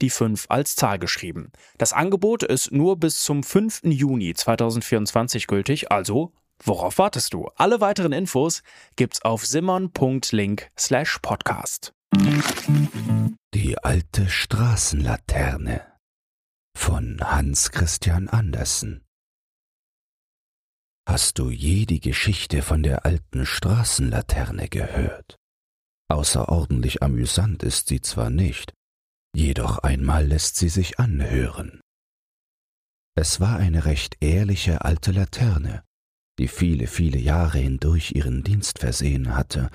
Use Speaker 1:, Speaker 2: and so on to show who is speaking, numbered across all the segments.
Speaker 1: die 5 als Zahl geschrieben. Das Angebot ist nur bis zum 5. Juni 2024 gültig, also worauf wartest du? Alle weiteren Infos gibt's auf simmern.link slash podcast.
Speaker 2: Die alte Straßenlaterne von Hans Christian Andersen Hast du je die Geschichte von der alten Straßenlaterne gehört? Außerordentlich amüsant ist sie zwar nicht, jedoch einmal lässt sie sich anhören. Es war eine recht ehrliche alte Laterne, die viele, viele Jahre hindurch ihren Dienst versehen hatte,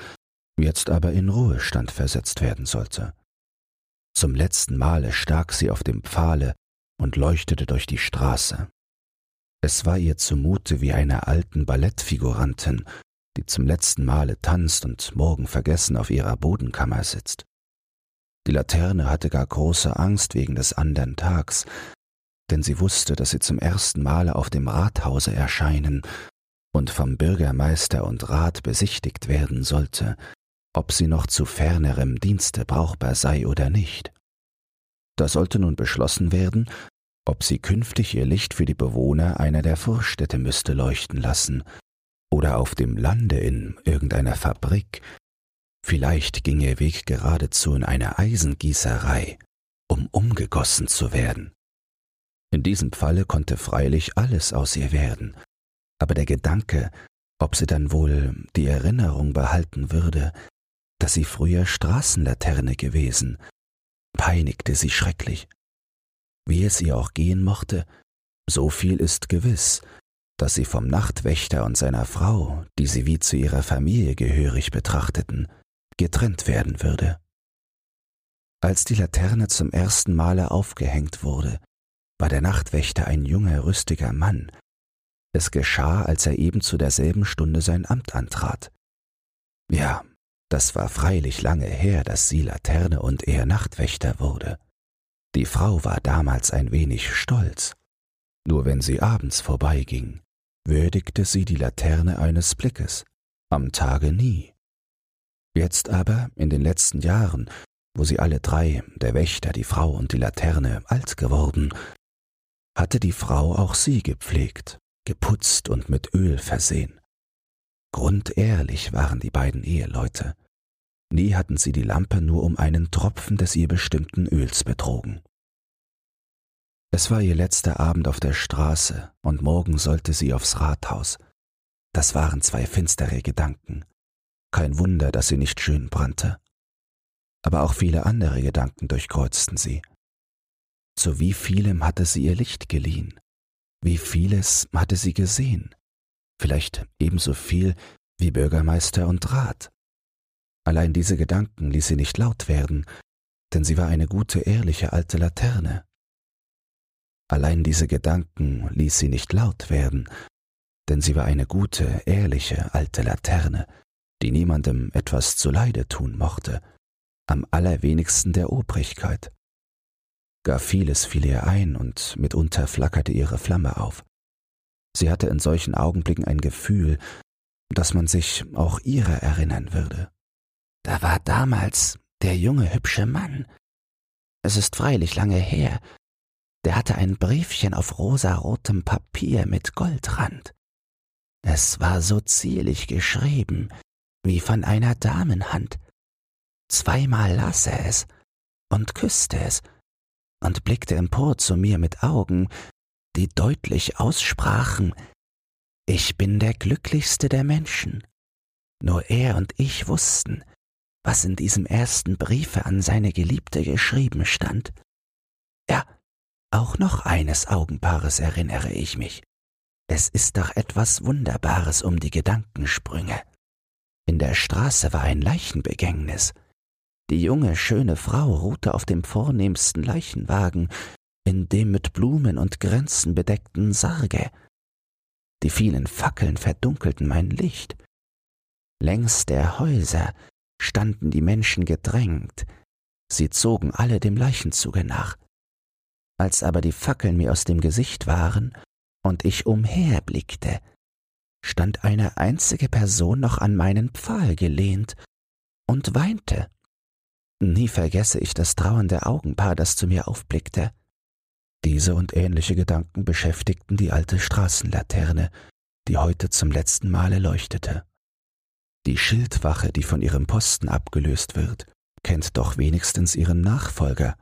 Speaker 2: jetzt aber in Ruhestand versetzt werden sollte. Zum letzten Male stak sie auf dem Pfahle und leuchtete durch die Straße. Es war ihr zumute wie einer alten Ballettfigurantin, die zum letzten Male tanzt und morgen vergessen auf ihrer Bodenkammer sitzt. Die Laterne hatte gar große Angst wegen des andern Tags, denn sie wusste, dass sie zum ersten Male auf dem Rathause erscheinen und vom Bürgermeister und Rat besichtigt werden sollte, ob sie noch zu fernerem Dienste brauchbar sei oder nicht. Da sollte nun beschlossen werden, ob sie künftig ihr Licht für die Bewohner einer der Vorstädte müsste leuchten lassen oder auf dem Lande in irgendeiner Fabrik Vielleicht ging ihr Weg geradezu in eine Eisengießerei, um umgegossen zu werden. In diesem Falle konnte freilich alles aus ihr werden, aber der Gedanke, ob sie dann wohl die Erinnerung behalten würde, dass sie früher Straßenlaterne gewesen, peinigte sie schrecklich. Wie es ihr auch gehen mochte, so viel ist gewiss, dass sie vom Nachtwächter und seiner Frau, die sie wie zu ihrer Familie gehörig betrachteten, getrennt werden würde. Als die Laterne zum ersten Male aufgehängt wurde, war der Nachtwächter ein junger, rüstiger Mann. Es geschah, als er eben zu derselben Stunde sein Amt antrat. Ja, das war freilich lange her, dass sie Laterne und er Nachtwächter wurde. Die Frau war damals ein wenig stolz. Nur wenn sie abends vorbeiging, würdigte sie die Laterne eines Blickes, am Tage nie. Jetzt aber, in den letzten Jahren, wo sie alle drei, der Wächter, die Frau und die Laterne, alt geworden, hatte die Frau auch sie gepflegt, geputzt und mit Öl versehen. Grundehrlich waren die beiden Eheleute. Nie hatten sie die Lampe nur um einen Tropfen des ihr bestimmten Öls betrogen. Es war ihr letzter Abend auf der Straße, und morgen sollte sie aufs Rathaus. Das waren zwei finstere Gedanken. Kein Wunder, dass sie nicht schön brannte. Aber auch viele andere Gedanken durchkreuzten sie. Zu wie vielem hatte sie ihr Licht geliehen? Wie vieles hatte sie gesehen? Vielleicht ebenso viel wie Bürgermeister und Rat. Allein diese Gedanken ließ sie nicht laut werden, denn sie war eine gute, ehrliche alte Laterne. Allein diese Gedanken ließ sie nicht laut werden, denn sie war eine gute, ehrliche alte Laterne, die niemandem etwas zuleide tun mochte, am allerwenigsten der Obrigkeit. Gar vieles fiel ihr ein und mitunter flackerte ihre Flamme auf. Sie hatte in solchen Augenblicken ein Gefühl, dass man sich auch ihrer erinnern würde. Da war damals der junge hübsche Mann. Es ist freilich lange her. Der hatte ein Briefchen auf rosarotem Papier mit Goldrand. Es war so zierlich geschrieben, wie von einer Damenhand. Zweimal las er es und küsste es und blickte empor zu mir mit Augen, die deutlich aussprachen Ich bin der glücklichste der Menschen. Nur er und ich wussten, was in diesem ersten Briefe an seine Geliebte geschrieben stand. Ja, auch noch eines Augenpaares erinnere ich mich. Es ist doch etwas Wunderbares um die Gedankensprünge. In der Straße war ein Leichenbegängnis. Die junge, schöne Frau ruhte auf dem vornehmsten Leichenwagen, in dem mit Blumen und Grenzen bedeckten Sarge. Die vielen Fackeln verdunkelten mein Licht. Längs der Häuser standen die Menschen gedrängt, sie zogen alle dem Leichenzuge nach. Als aber die Fackeln mir aus dem Gesicht waren und ich umherblickte, stand eine einzige Person noch an meinen Pfahl gelehnt und weinte. Nie vergesse ich das trauernde Augenpaar, das zu mir aufblickte. Diese und ähnliche Gedanken beschäftigten die alte Straßenlaterne, die heute zum letzten Male leuchtete. Die Schildwache, die von ihrem Posten abgelöst wird, kennt doch wenigstens ihren Nachfolger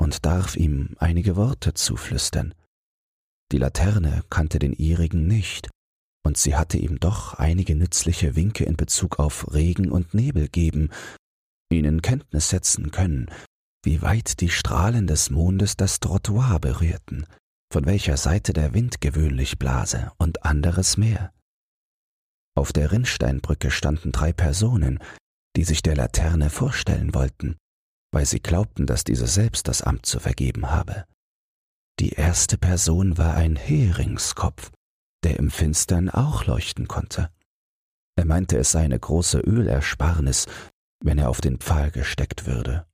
Speaker 2: und darf ihm einige Worte zuflüstern. Die Laterne kannte den ihrigen nicht, und sie hatte ihm doch einige nützliche Winke in Bezug auf Regen und Nebel geben, ihnen Kenntnis setzen können, wie weit die Strahlen des Mondes das Trottoir berührten, von welcher Seite der Wind gewöhnlich blase und anderes mehr. Auf der Rinnsteinbrücke standen drei Personen, die sich der Laterne vorstellen wollten, weil sie glaubten, dass diese selbst das Amt zu vergeben habe. Die erste Person war ein Heringskopf, der im Finstern auch leuchten konnte. Er meinte, es sei eine große Ölersparnis, wenn er auf den Pfahl gesteckt würde.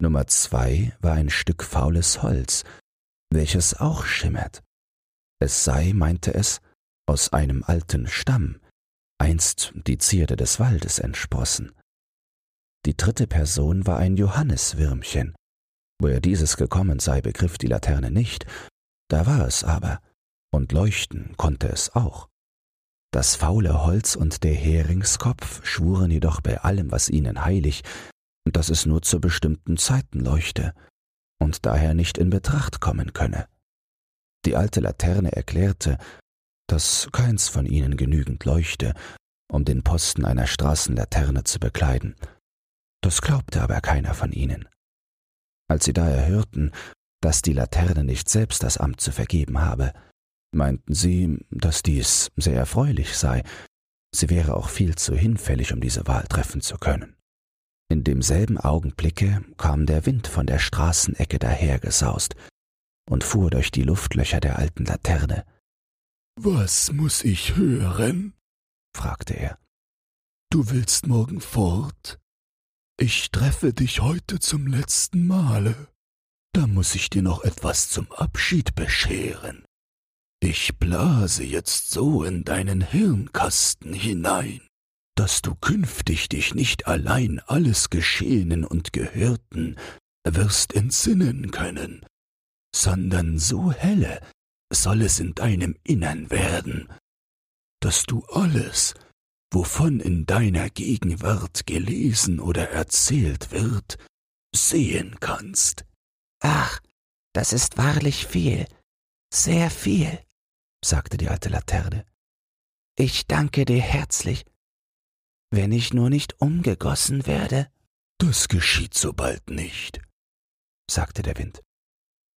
Speaker 2: Nummer zwei war ein Stück faules Holz, welches auch schimmert. Es sei, meinte es, aus einem alten Stamm, einst die Zierde des Waldes entsprossen. Die dritte Person war ein Johanneswürmchen. Woher dieses gekommen sei, begriff die Laterne nicht, da war es aber, und leuchten konnte es auch. Das faule Holz und der Heringskopf schwuren jedoch bei allem, was ihnen heilig, dass es nur zu bestimmten Zeiten leuchte und daher nicht in Betracht kommen könne. Die alte Laterne erklärte, dass keins von ihnen genügend leuchte, um den Posten einer Straßenlaterne zu bekleiden. Das glaubte aber keiner von ihnen. Als sie daher hörten, dass die Laterne nicht selbst das Amt zu vergeben habe, meinten sie, dass dies sehr erfreulich sei, sie wäre auch viel zu hinfällig, um diese Wahl treffen zu können. In demselben Augenblicke kam der Wind von der Straßenecke dahergesaust und fuhr durch die Luftlöcher der alten Laterne.
Speaker 3: Was muss ich hören? fragte er. Du willst morgen fort? Ich treffe dich heute zum letzten Male. Da muss ich dir noch etwas zum Abschied bescheren. Ich blase jetzt so in deinen Hirnkasten hinein, dass du künftig dich nicht allein alles Geschehenen und Gehörten wirst entsinnen können, sondern so helle soll es in deinem Innern werden, dass du alles, wovon in deiner Gegenwart gelesen oder erzählt wird, sehen kannst.
Speaker 2: Ach, das ist wahrlich viel, sehr viel, sagte die alte Laterne. Ich danke dir herzlich. Wenn ich nur nicht umgegossen werde.
Speaker 3: Das geschieht so bald nicht,
Speaker 2: sagte der Wind.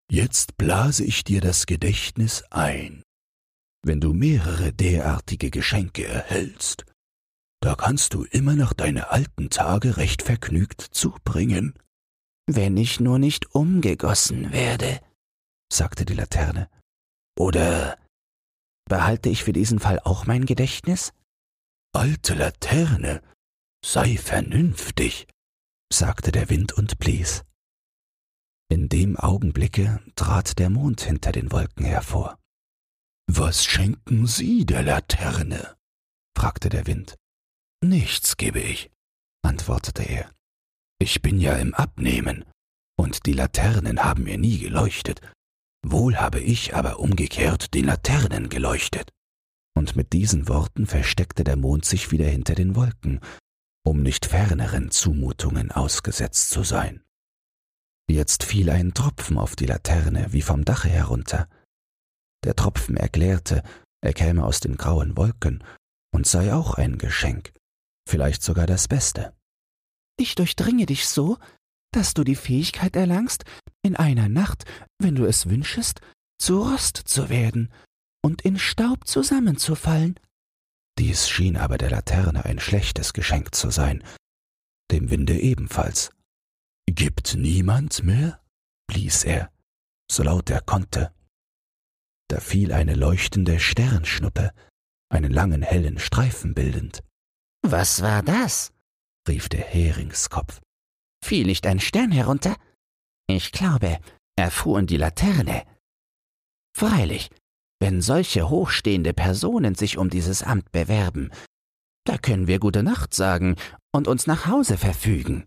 Speaker 3: Jetzt blase ich dir das Gedächtnis ein. Wenn du mehrere derartige Geschenke erhältst, da kannst du immer noch deine alten Tage recht vergnügt zubringen.
Speaker 2: Wenn ich nur nicht umgegossen werde, sagte die Laterne. Oder behalte ich für diesen Fall auch mein Gedächtnis?
Speaker 3: Alte Laterne, sei vernünftig, sagte der Wind und blies.
Speaker 2: In dem Augenblicke trat der Mond hinter den Wolken hervor.
Speaker 3: Was schenken Sie der Laterne? fragte der Wind.
Speaker 2: Nichts gebe ich, antwortete er. Ich bin ja im Abnehmen, und die Laternen haben mir nie geleuchtet. Wohl habe ich aber umgekehrt den Laternen geleuchtet. Und mit diesen Worten versteckte der Mond sich wieder hinter den Wolken, um nicht ferneren Zumutungen ausgesetzt zu sein. Jetzt fiel ein Tropfen auf die Laterne wie vom Dache herunter. Der Tropfen erklärte, Er käme aus den grauen Wolken und sei auch ein Geschenk, vielleicht sogar das Beste.
Speaker 4: Ich durchdringe dich so, dass du die Fähigkeit erlangst, in einer Nacht, wenn du es wünschest, zu Rost zu werden und in Staub zusammenzufallen.
Speaker 2: Dies schien aber der Laterne ein schlechtes Geschenk zu sein, dem Winde ebenfalls. Gibt niemand mehr? blies er, so laut er konnte. Da fiel eine leuchtende Sternschnuppe, einen langen hellen Streifen bildend.
Speaker 4: Was war das? rief der Heringskopf. Fiel nicht ein Stern herunter? Ich glaube, er fuhr in die Laterne. Freilich, wenn solche hochstehende Personen sich um dieses Amt bewerben, da können wir gute Nacht sagen und uns nach Hause verfügen.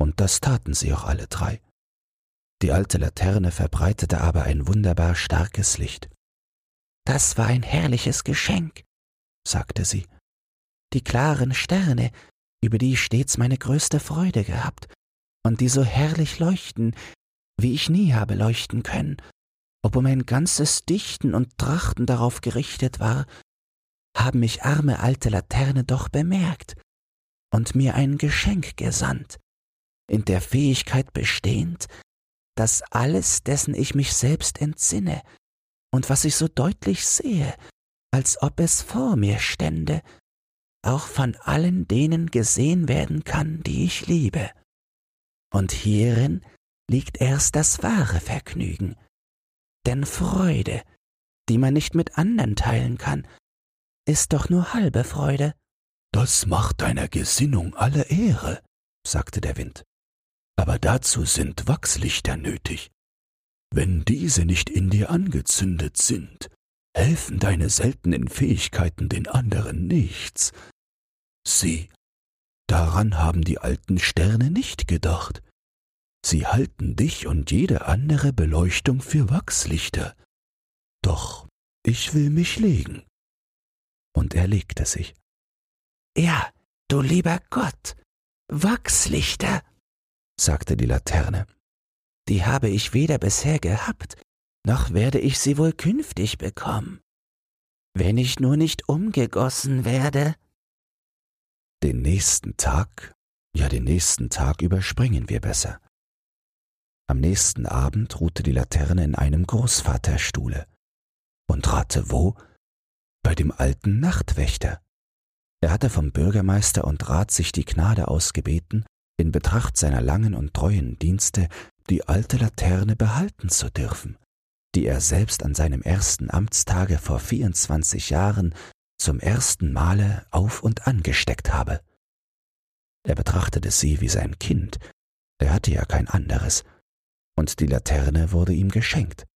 Speaker 2: Und das taten sie auch alle drei. Die alte Laterne verbreitete aber ein wunderbar starkes Licht.
Speaker 4: Das war ein herrliches Geschenk, sagte sie. Die klaren Sterne, über die ich stets meine größte Freude gehabt, und die so herrlich leuchten, wie ich nie habe leuchten können, ob mein ganzes Dichten und Trachten darauf gerichtet war, haben mich arme alte Laterne doch bemerkt und mir ein Geschenk gesandt, in der Fähigkeit bestehend, dass alles, dessen ich mich selbst entsinne und was ich so deutlich sehe, als ob es vor mir stände, auch von allen denen gesehen werden kann, die ich liebe. Und hierin liegt erst das wahre Vergnügen. Denn Freude, die man nicht mit anderen teilen kann, ist doch nur halbe Freude.
Speaker 3: Das macht deiner Gesinnung alle Ehre, sagte der Wind. Aber dazu sind Wachslichter nötig. Wenn diese nicht in dir angezündet sind, helfen deine seltenen Fähigkeiten den anderen nichts. Sieh, daran haben die alten Sterne nicht gedacht. Sie halten dich und jede andere Beleuchtung für Wachslichter. Doch ich will mich legen.
Speaker 2: Und er legte sich.
Speaker 4: Ja, du lieber Gott, Wachslichter, sagte die Laterne. Die habe ich weder bisher gehabt, noch werde ich sie wohl künftig bekommen. Wenn ich nur nicht umgegossen werde.
Speaker 2: Den nächsten Tag, ja den nächsten Tag überspringen wir besser. Am nächsten Abend ruhte die Laterne in einem Großvaterstuhle. Und rate wo? Bei dem alten Nachtwächter. Er hatte vom Bürgermeister und Rat sich die Gnade ausgebeten, in Betracht seiner langen und treuen Dienste die alte Laterne behalten zu dürfen, die er selbst an seinem ersten Amtstage vor 24 Jahren zum ersten Male auf und angesteckt habe. Er betrachtete sie wie sein Kind, er hatte ja kein anderes, und die Laterne wurde ihm geschenkt.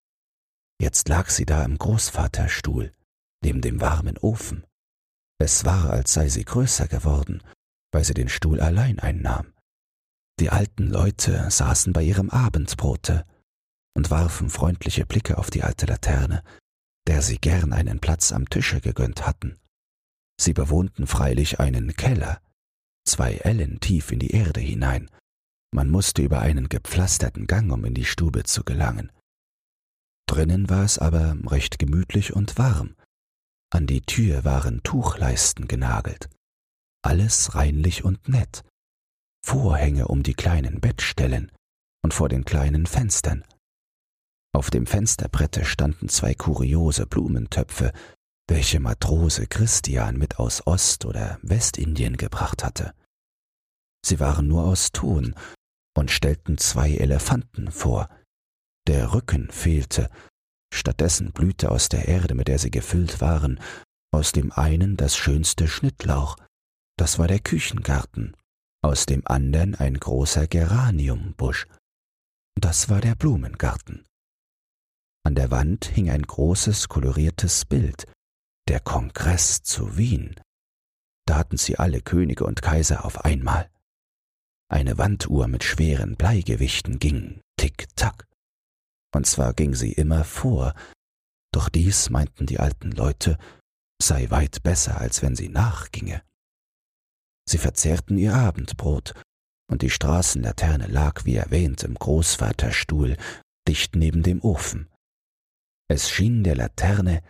Speaker 2: Jetzt lag sie da im Großvaterstuhl, neben dem warmen Ofen. Es war, als sei sie größer geworden, weil sie den Stuhl allein einnahm. Die alten Leute saßen bei ihrem Abendbrote und warfen freundliche Blicke auf die alte Laterne, der sie gern einen Platz am Tische gegönnt hatten. Sie bewohnten freilich einen Keller, zwei Ellen tief in die Erde hinein. Man musste über einen gepflasterten Gang, um in die Stube zu gelangen. Drinnen war es aber recht gemütlich und warm. An die Tür waren Tuchleisten genagelt. Alles reinlich und nett. Vorhänge um die kleinen Bettstellen und vor den kleinen Fenstern. Auf dem Fensterbrette standen zwei kuriose Blumentöpfe, welche Matrose Christian mit aus Ost- oder Westindien gebracht hatte. Sie waren nur aus Ton und stellten zwei Elefanten vor. Der Rücken fehlte, stattdessen blühte aus der Erde, mit der sie gefüllt waren, aus dem einen das schönste Schnittlauch, das war der Küchengarten, aus dem andern ein großer Geraniumbusch. Das war der Blumengarten. An der Wand hing ein großes koloriertes Bild, der Kongress zu Wien. Da hatten sie alle Könige und Kaiser auf einmal. Eine Wanduhr mit schweren Bleigewichten ging tick-tack. Und zwar ging sie immer vor, doch dies, meinten die alten Leute, sei weit besser, als wenn sie nachginge. Sie verzehrten ihr Abendbrot, und die Straßenlaterne lag, wie erwähnt, im Großvaterstuhl, dicht neben dem Ofen. Es schien der Laterne,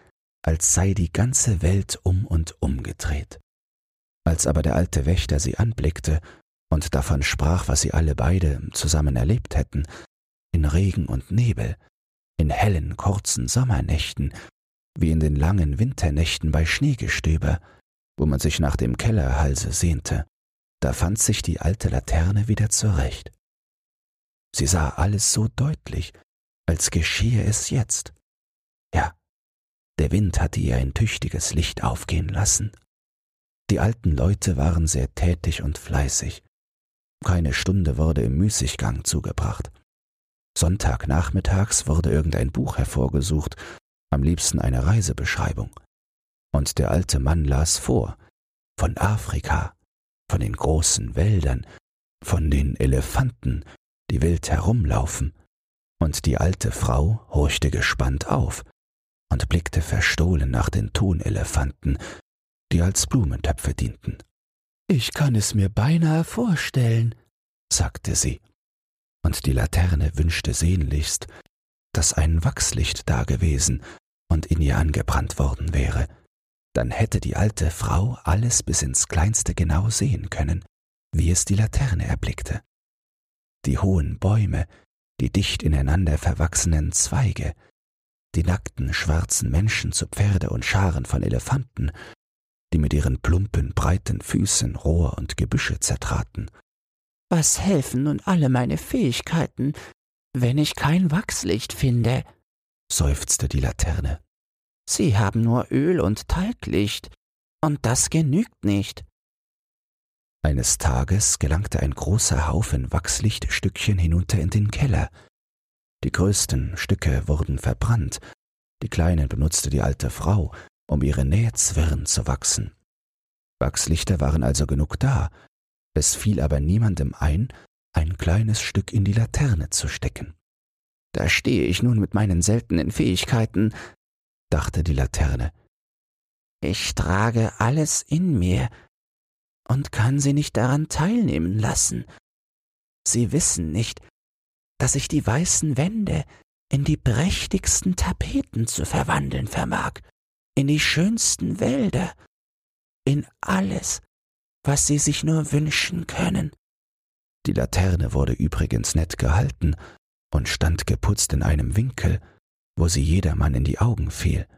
Speaker 2: als sei die ganze Welt um und um gedreht. Als aber der alte Wächter sie anblickte und davon sprach, was sie alle beide zusammen erlebt hätten, in Regen und Nebel, in hellen, kurzen Sommernächten, wie in den langen Winternächten bei Schneegestöber, wo man sich nach dem Kellerhalse sehnte, da fand sich die alte Laterne wieder zurecht. Sie sah alles so deutlich, als geschehe es jetzt. Ja, der Wind hatte ihr ein tüchtiges Licht aufgehen lassen. Die alten Leute waren sehr tätig und fleißig. Keine Stunde wurde im Müßiggang zugebracht. Sonntagnachmittags wurde irgendein Buch hervorgesucht, am liebsten eine Reisebeschreibung. Und der alte Mann las vor, von Afrika, von den großen Wäldern, von den Elefanten, die wild herumlaufen, und die alte Frau horchte gespannt auf und blickte verstohlen nach den Tonelefanten, die als Blumentöpfe dienten.
Speaker 4: Ich kann es mir beinahe vorstellen, sagte sie, und die Laterne wünschte sehnlichst, dass ein Wachslicht dagewesen und in ihr angebrannt worden wäre, dann hätte die alte Frau alles bis ins kleinste genau sehen können, wie es die Laterne erblickte. Die hohen Bäume, die dicht ineinander verwachsenen Zweige, die nackten schwarzen Menschen zu Pferde und Scharen von Elefanten, die mit ihren plumpen, breiten Füßen Rohr und Gebüsche zertraten. Was helfen nun alle meine Fähigkeiten, wenn ich kein Wachslicht finde? seufzte die Laterne. Sie haben nur Öl und Talglicht, und das genügt nicht.
Speaker 2: Eines Tages gelangte ein großer Haufen Wachslichtstückchen hinunter in den Keller. Die größten Stücke wurden verbrannt, die kleinen benutzte die alte Frau, um ihre Nähzwirn zu wachsen. Wachslichter waren also genug da, es fiel aber niemandem ein, ein kleines Stück in die Laterne zu stecken.
Speaker 4: Da stehe ich nun mit meinen seltenen Fähigkeiten, dachte die Laterne. Ich trage alles in mir und kann sie nicht daran teilnehmen lassen. Sie wissen nicht, dass ich die weißen Wände in die prächtigsten Tapeten zu verwandeln vermag, in die schönsten Wälder, in alles, was sie sich nur wünschen können.
Speaker 2: Die Laterne wurde übrigens nett gehalten und stand geputzt in einem Winkel, wo sie jedermann in die Augen fiel.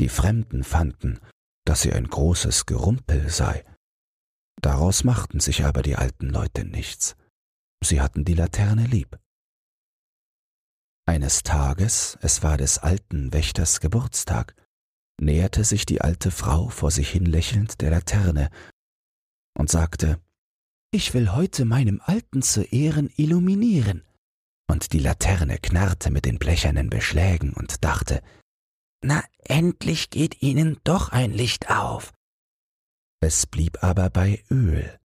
Speaker 2: Die Fremden fanden, dass sie ein großes Gerumpel sei. Daraus machten sich aber die alten Leute nichts. Sie hatten die Laterne lieb. Eines Tages, es war des alten Wächters Geburtstag, näherte sich die alte Frau vor sich hin lächelnd der Laterne und sagte, ich will heute meinem Alten zu Ehren illuminieren und die Laterne knarrte mit den blechernen Beschlägen und dachte,
Speaker 4: na endlich geht ihnen doch ein Licht auf.
Speaker 2: Es blieb aber bei Öl,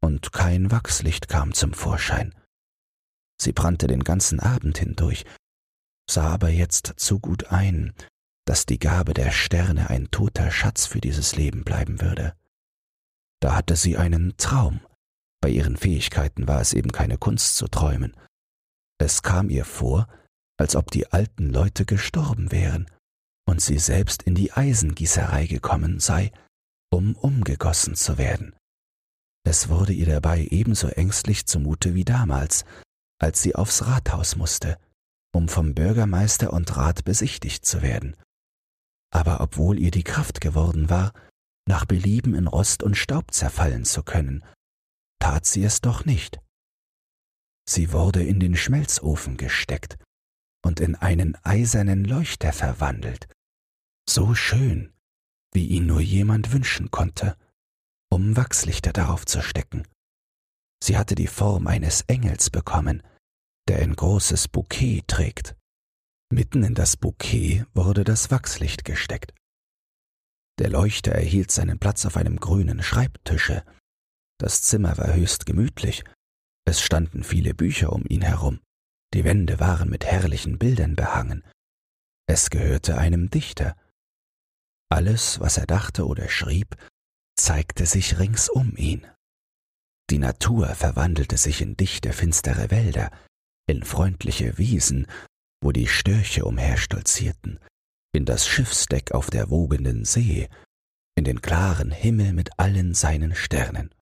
Speaker 2: und kein Wachslicht kam zum Vorschein. Sie brannte den ganzen Abend hindurch, sah aber jetzt zu gut ein, dass die Gabe der Sterne ein toter Schatz für dieses Leben bleiben würde. Da hatte sie einen Traum, bei ihren Fähigkeiten war es eben keine Kunst zu träumen, es kam ihr vor, als ob die alten Leute gestorben wären und sie selbst in die Eisengießerei gekommen sei, um umgegossen zu werden. Es wurde ihr dabei ebenso ängstlich zumute wie damals, als sie aufs Rathaus musste, um vom Bürgermeister und Rat besichtigt zu werden. Aber obwohl ihr die Kraft geworden war, nach Belieben in Rost und Staub zerfallen zu können, tat sie es doch nicht. Sie wurde in den Schmelzofen gesteckt und in einen eisernen Leuchter verwandelt, so schön, wie ihn nur jemand wünschen konnte, um Wachslichter darauf zu stecken. Sie hatte die Form eines Engels bekommen, der ein großes Bouquet trägt. Mitten in das Bouquet wurde das Wachslicht gesteckt. Der Leuchter erhielt seinen Platz auf einem grünen Schreibtische. Das Zimmer war höchst gemütlich es standen viele Bücher um ihn herum, die Wände waren mit herrlichen Bildern behangen. Es gehörte einem Dichter. Alles, was er dachte oder schrieb, zeigte sich rings um ihn. Die Natur verwandelte sich in dichte, finstere Wälder, in freundliche Wiesen, wo die Störche umherstolzierten, in das Schiffsdeck auf der wogenden See, in den klaren Himmel mit allen seinen Sternen.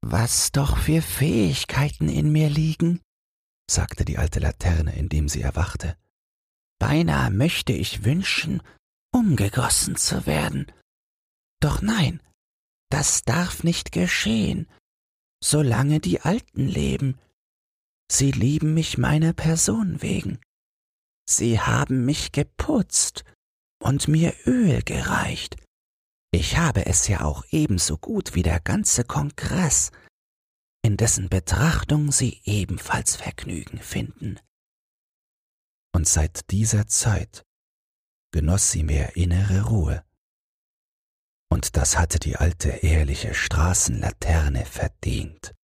Speaker 4: Was doch für Fähigkeiten in mir liegen, sagte die alte Laterne, indem sie erwachte. Beinahe möchte ich wünschen, umgegossen zu werden. Doch nein, das darf nicht geschehen, solange die Alten leben. Sie lieben mich meiner Person wegen. Sie haben mich geputzt und mir Öl gereicht. Ich habe es ja auch ebenso gut wie der ganze Kongress, in dessen Betrachtung Sie ebenfalls Vergnügen finden.
Speaker 2: Und seit dieser Zeit genoss sie mehr innere Ruhe. Und das hatte die alte ehrliche Straßenlaterne verdient.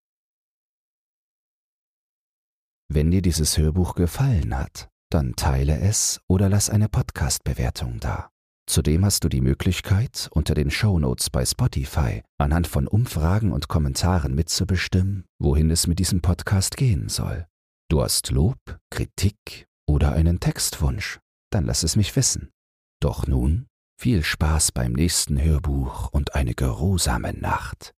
Speaker 2: Wenn dir dieses Hörbuch gefallen hat, dann teile es oder lass eine Podcast-Bewertung da. Zudem hast du die Möglichkeit, unter den Shownotes bei Spotify anhand von Umfragen und Kommentaren mitzubestimmen, wohin es mit diesem Podcast gehen soll. Du hast Lob, Kritik oder einen Textwunsch, dann lass es mich wissen. Doch nun viel Spaß beim nächsten Hörbuch und eine geruhsame Nacht.